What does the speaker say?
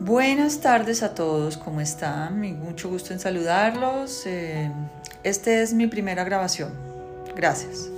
Buenas tardes a todos, ¿cómo están? Mucho gusto en saludarlos. Esta es mi primera grabación. Gracias.